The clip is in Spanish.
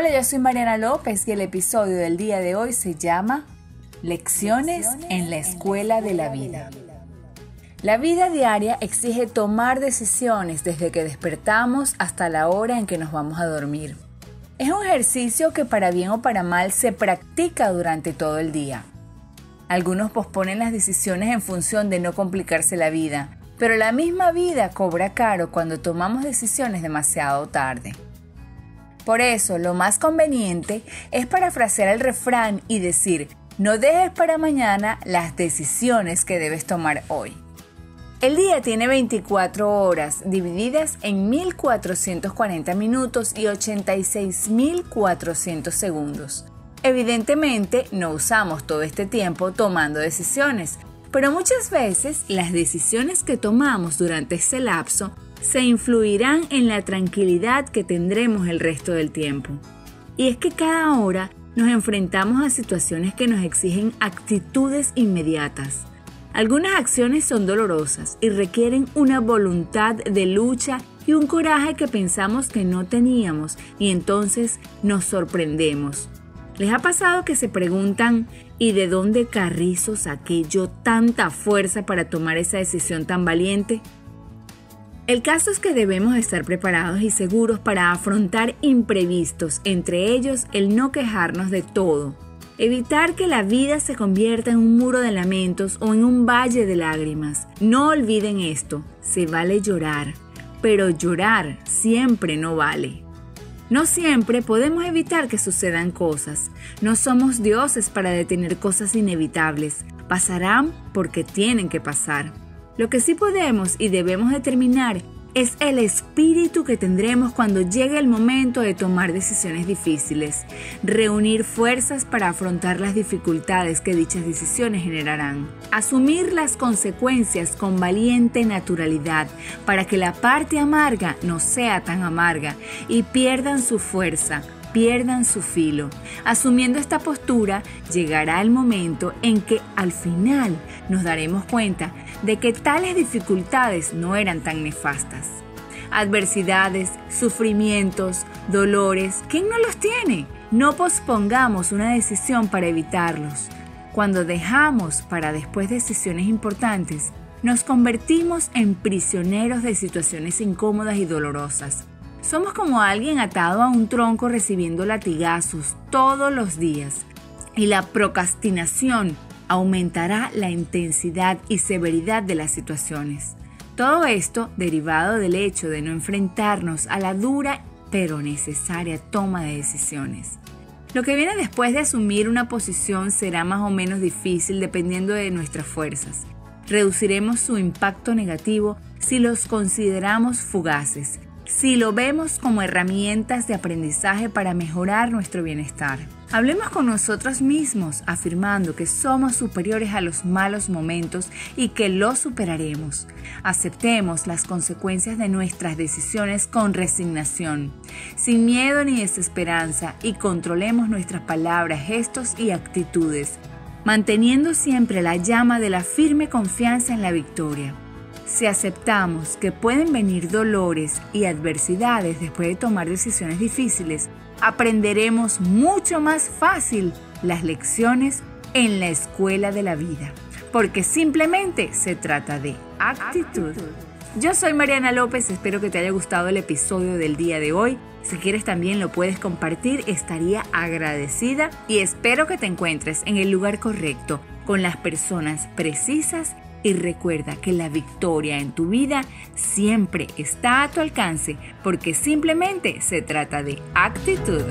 Hola, yo soy Mariana López y el episodio del día de hoy se llama Lecciones en la Escuela de la Vida. La vida diaria exige tomar decisiones desde que despertamos hasta la hora en que nos vamos a dormir. Es un ejercicio que para bien o para mal se practica durante todo el día. Algunos posponen las decisiones en función de no complicarse la vida, pero la misma vida cobra caro cuando tomamos decisiones demasiado tarde. Por eso, lo más conveniente es parafrasear el refrán y decir, no dejes para mañana las decisiones que debes tomar hoy. El día tiene 24 horas divididas en 1440 minutos y 86.400 segundos. Evidentemente no usamos todo este tiempo tomando decisiones, pero muchas veces las decisiones que tomamos durante ese lapso se influirán en la tranquilidad que tendremos el resto del tiempo. Y es que cada hora nos enfrentamos a situaciones que nos exigen actitudes inmediatas. Algunas acciones son dolorosas y requieren una voluntad de lucha y un coraje que pensamos que no teníamos y entonces nos sorprendemos. ¿Les ha pasado que se preguntan ¿y de dónde carrizo saqué yo tanta fuerza para tomar esa decisión tan valiente? El caso es que debemos estar preparados y seguros para afrontar imprevistos, entre ellos el no quejarnos de todo, evitar que la vida se convierta en un muro de lamentos o en un valle de lágrimas. No olviden esto, se vale llorar, pero llorar siempre no vale. No siempre podemos evitar que sucedan cosas. No somos dioses para detener cosas inevitables. Pasarán porque tienen que pasar. Lo que sí podemos y debemos determinar es el espíritu que tendremos cuando llegue el momento de tomar decisiones difíciles, reunir fuerzas para afrontar las dificultades que dichas decisiones generarán, asumir las consecuencias con valiente naturalidad para que la parte amarga no sea tan amarga y pierdan su fuerza pierdan su filo. Asumiendo esta postura, llegará el momento en que al final nos daremos cuenta de que tales dificultades no eran tan nefastas. Adversidades, sufrimientos, dolores, ¿quién no los tiene? No pospongamos una decisión para evitarlos. Cuando dejamos para después decisiones importantes, nos convertimos en prisioneros de situaciones incómodas y dolorosas. Somos como alguien atado a un tronco recibiendo latigazos todos los días. Y la procrastinación aumentará la intensidad y severidad de las situaciones. Todo esto derivado del hecho de no enfrentarnos a la dura pero necesaria toma de decisiones. Lo que viene después de asumir una posición será más o menos difícil dependiendo de nuestras fuerzas. Reduciremos su impacto negativo si los consideramos fugaces, si lo vemos como herramientas de aprendizaje para mejorar nuestro bienestar. Hablemos con nosotros mismos afirmando que somos superiores a los malos momentos y que los superaremos. Aceptemos las consecuencias de nuestras decisiones con resignación, sin miedo ni desesperanza y controlemos nuestras palabras, gestos y actitudes, manteniendo siempre la llama de la firme confianza en la victoria. Si aceptamos que pueden venir dolores y adversidades después de tomar decisiones difíciles, aprenderemos mucho más fácil las lecciones en la escuela de la vida, porque simplemente se trata de actitud. Yo soy Mariana López, espero que te haya gustado el episodio del día de hoy. Si quieres también lo puedes compartir, estaría agradecida y espero que te encuentres en el lugar correcto, con las personas precisas y recuerda que la victoria en tu vida siempre está a tu alcance porque simplemente se trata de actitud.